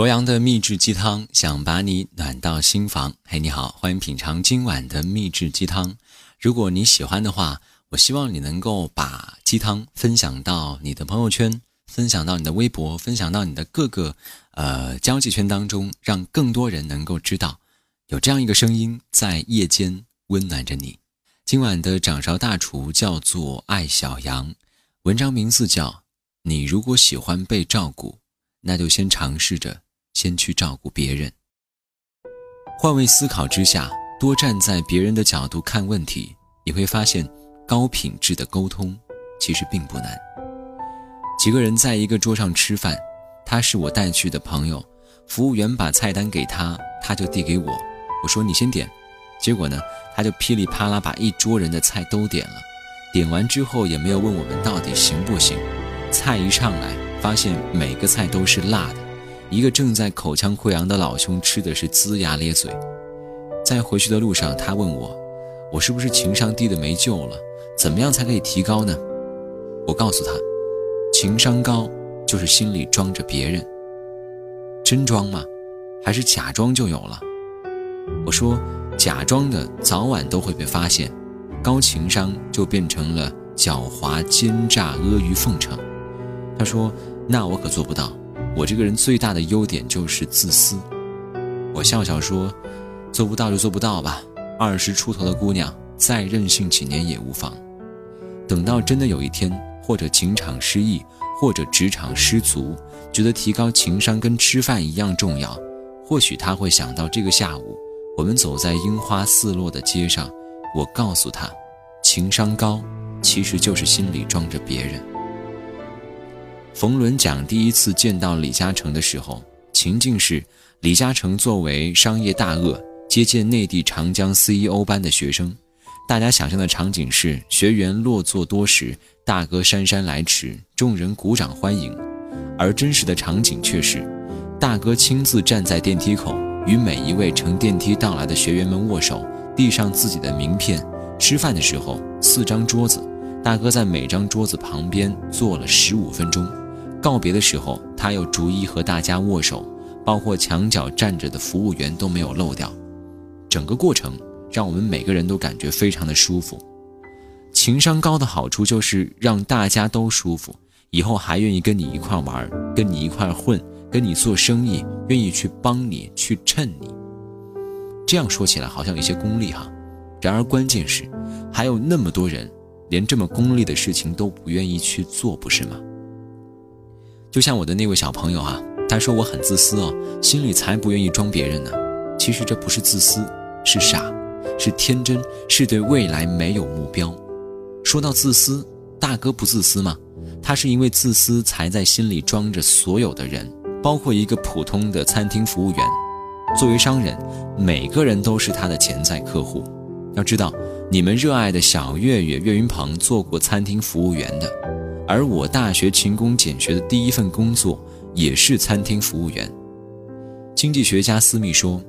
罗阳的秘制鸡汤，想把你暖到心房。嘿，你好，欢迎品尝今晚的秘制鸡汤。如果你喜欢的话，我希望你能够把鸡汤分享到你的朋友圈，分享到你的微博，分享到你的各个呃交际圈当中，让更多人能够知道有这样一个声音在夜间温暖着你。今晚的掌勺大厨叫做爱小羊，文章名字叫《你如果喜欢被照顾，那就先尝试着》。先去照顾别人，换位思考之下，多站在别人的角度看问题，你会发现高品质的沟通其实并不难。几个人在一个桌上吃饭，他是我带去的朋友，服务员把菜单给他，他就递给我，我说你先点，结果呢，他就噼里啪啦把一桌人的菜都点了，点完之后也没有问我们到底行不行，菜一上来，发现每个菜都是辣的。一个正在口腔溃疡的老兄吃的是龇牙咧嘴，在回去的路上，他问我：“我是不是情商低的没救了？怎么样才可以提高呢？”我告诉他：“情商高就是心里装着别人，真装吗？还是假装就有了？”我说：“假装的早晚都会被发现，高情商就变成了狡猾奸诈、阿谀奉承。”他说：“那我可做不到。”我这个人最大的优点就是自私，我笑笑说：“做不到就做不到吧。二十出头的姑娘再任性几年也无妨。等到真的有一天，或者情场失意，或者职场失足，觉得提高情商跟吃饭一样重要，或许他会想到这个下午，我们走在樱花四落的街上，我告诉他，情商高其实就是心里装着别人。”冯仑讲第一次见到李嘉诚的时候，情境是李嘉诚作为商业大鳄接见内地长江 CEO 班的学生，大家想象的场景是学员落座多时，大哥姗姗来迟，众人鼓掌欢迎，而真实的场景却是大哥亲自站在电梯口，与每一位乘电梯到来的学员们握手，递上自己的名片。吃饭的时候，四张桌子，大哥在每张桌子旁边坐了十五分钟。告别的时候，他又逐一和大家握手，包括墙角站着的服务员都没有漏掉。整个过程让我们每个人都感觉非常的舒服。情商高的好处就是让大家都舒服，以后还愿意跟你一块玩，跟你一块混，跟你做生意，愿意去帮你，去衬你。这样说起来好像有些功利哈，然而关键是，还有那么多人连这么功利的事情都不愿意去做，不是吗？就像我的那位小朋友啊，他说我很自私哦，心里才不愿意装别人呢。其实这不是自私，是傻，是天真，是对未来没有目标。说到自私，大哥不自私吗？他是因为自私才在心里装着所有的人，包括一个普通的餐厅服务员。作为商人，每个人都是他的潜在客户。要知道，你们热爱的小岳岳岳云鹏做过餐厅服务员的。而我大学勤工俭学的第一份工作也是餐厅服务员。经济学家斯密说：“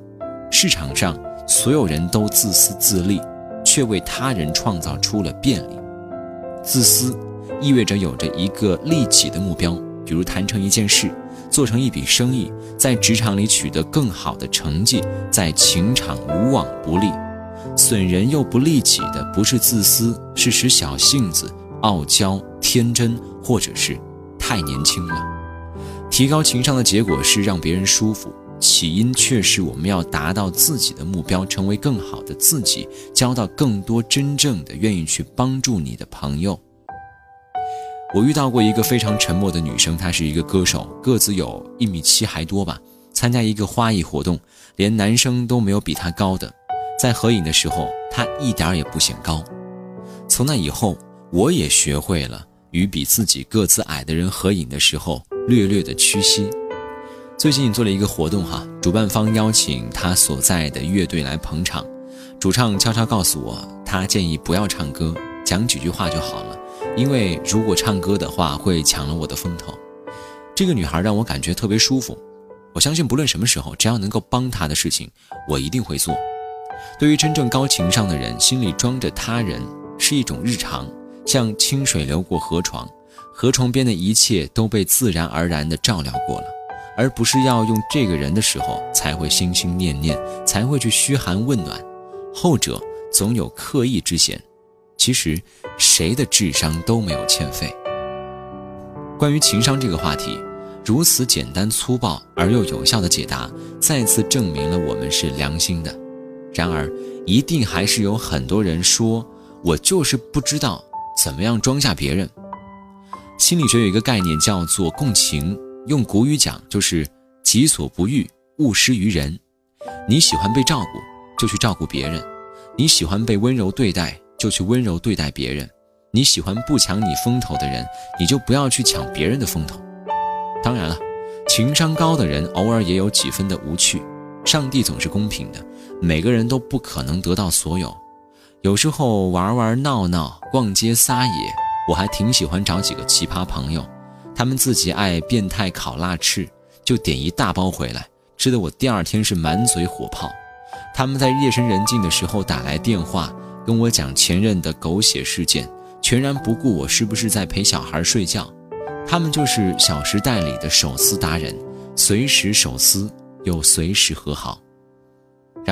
市场上所有人都自私自利，却为他人创造出了便利。自私意味着有着一个利己的目标，比如谈成一件事，做成一笔生意，在职场里取得更好的成绩，在情场无往不利。损人又不利己的，不是自私，是使小性子。”傲娇、天真，或者是太年轻了。提高情商的结果是让别人舒服，起因却是我们要达到自己的目标，成为更好的自己，交到更多真正的愿意去帮助你的朋友。我遇到过一个非常沉默的女生，她是一个歌手，个子有一米七还多吧。参加一个花艺活动，连男生都没有比她高的。在合影的时候，她一点也不显高。从那以后。我也学会了与比自己个子矮的人合影的时候略略的屈膝。最近做了一个活动哈，主办方邀请他所在的乐队来捧场，主唱悄悄告诉我，他建议不要唱歌，讲几句话就好了，因为如果唱歌的话会抢了我的风头。这个女孩让我感觉特别舒服，我相信不论什么时候，只要能够帮她的事情，我一定会做。对于真正高情商的人，心里装着他人是一种日常。像清水流过河床，河床边的一切都被自然而然地照料过了，而不是要用这个人的时候才会心心念念，才会去嘘寒问暖。后者总有刻意之嫌。其实，谁的智商都没有欠费。关于情商这个话题，如此简单粗暴而又有效的解答，再次证明了我们是良心的。然而，一定还是有很多人说：“我就是不知道怎么样装下别人。”心理学有一个概念叫做共情，用古语讲就是“己所不欲，勿施于人”。你喜欢被照顾，就去照顾别人；你喜欢被温柔对待。就去温柔对待别人，你喜欢不抢你风头的人，你就不要去抢别人的风头。当然了，情商高的人偶尔也有几分的无趣。上帝总是公平的，每个人都不可能得到所有。有时候玩玩闹闹、逛街撒野，我还挺喜欢找几个奇葩朋友，他们自己爱变态烤腊翅，就点一大包回来，吃的我第二天是满嘴火泡。他们在夜深人静的时候打来电话。跟我讲前任的狗血事件，全然不顾我是不是在陪小孩睡觉。他们就是《小时代》里的手撕达人，随时手撕又随时和好。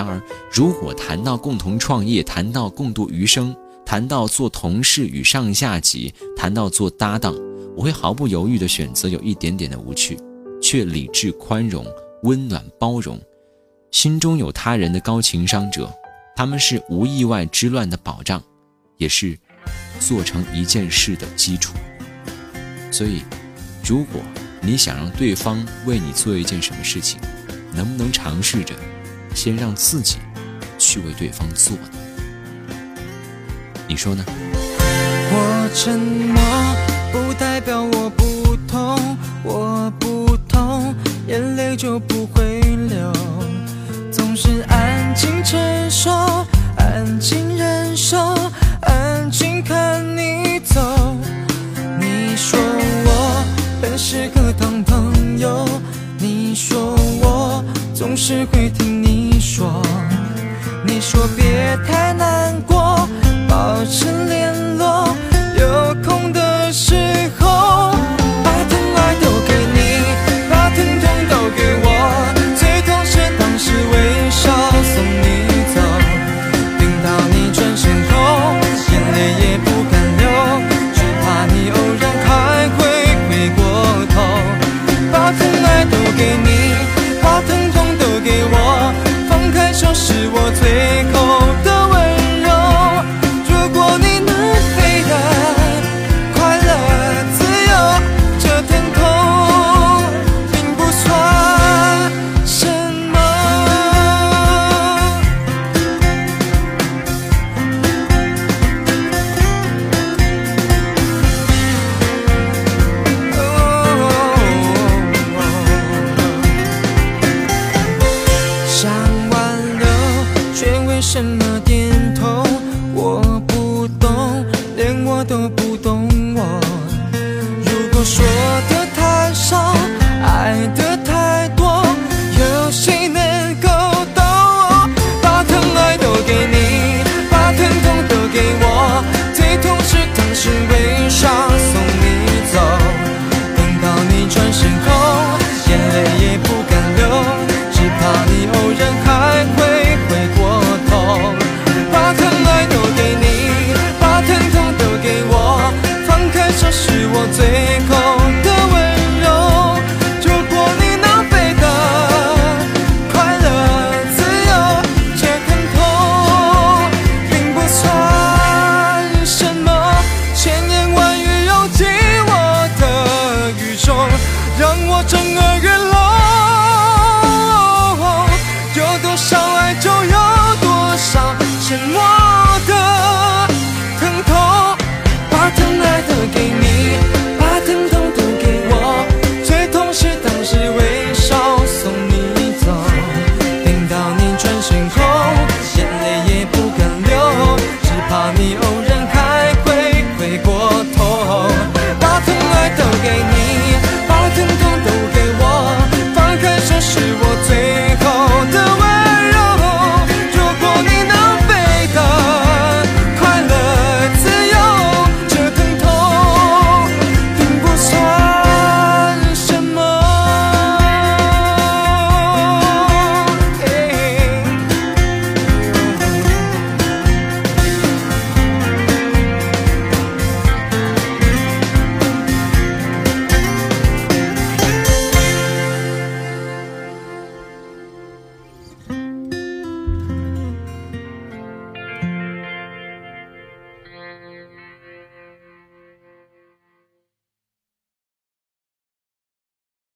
然而，如果谈到共同创业，谈到共度余生，谈到做同事与上下级，谈到做搭档，我会毫不犹豫地选择有一点点的无趣，却理智宽容、温暖包容，心中有他人的高情商者。他们是无意外之乱的保障，也是做成一件事的基础。所以，如果你想让对方为你做一件什么事情，能不能尝试着先让自己去为对方做呢？你说呢？我沉默不代表我不痛，我不痛，眼泪就不会流。总是安静承受，安静忍受，安静看你走。你说我很适合当朋友，你说我总是会听你说。你说别太难过，保持联络，有空的时候。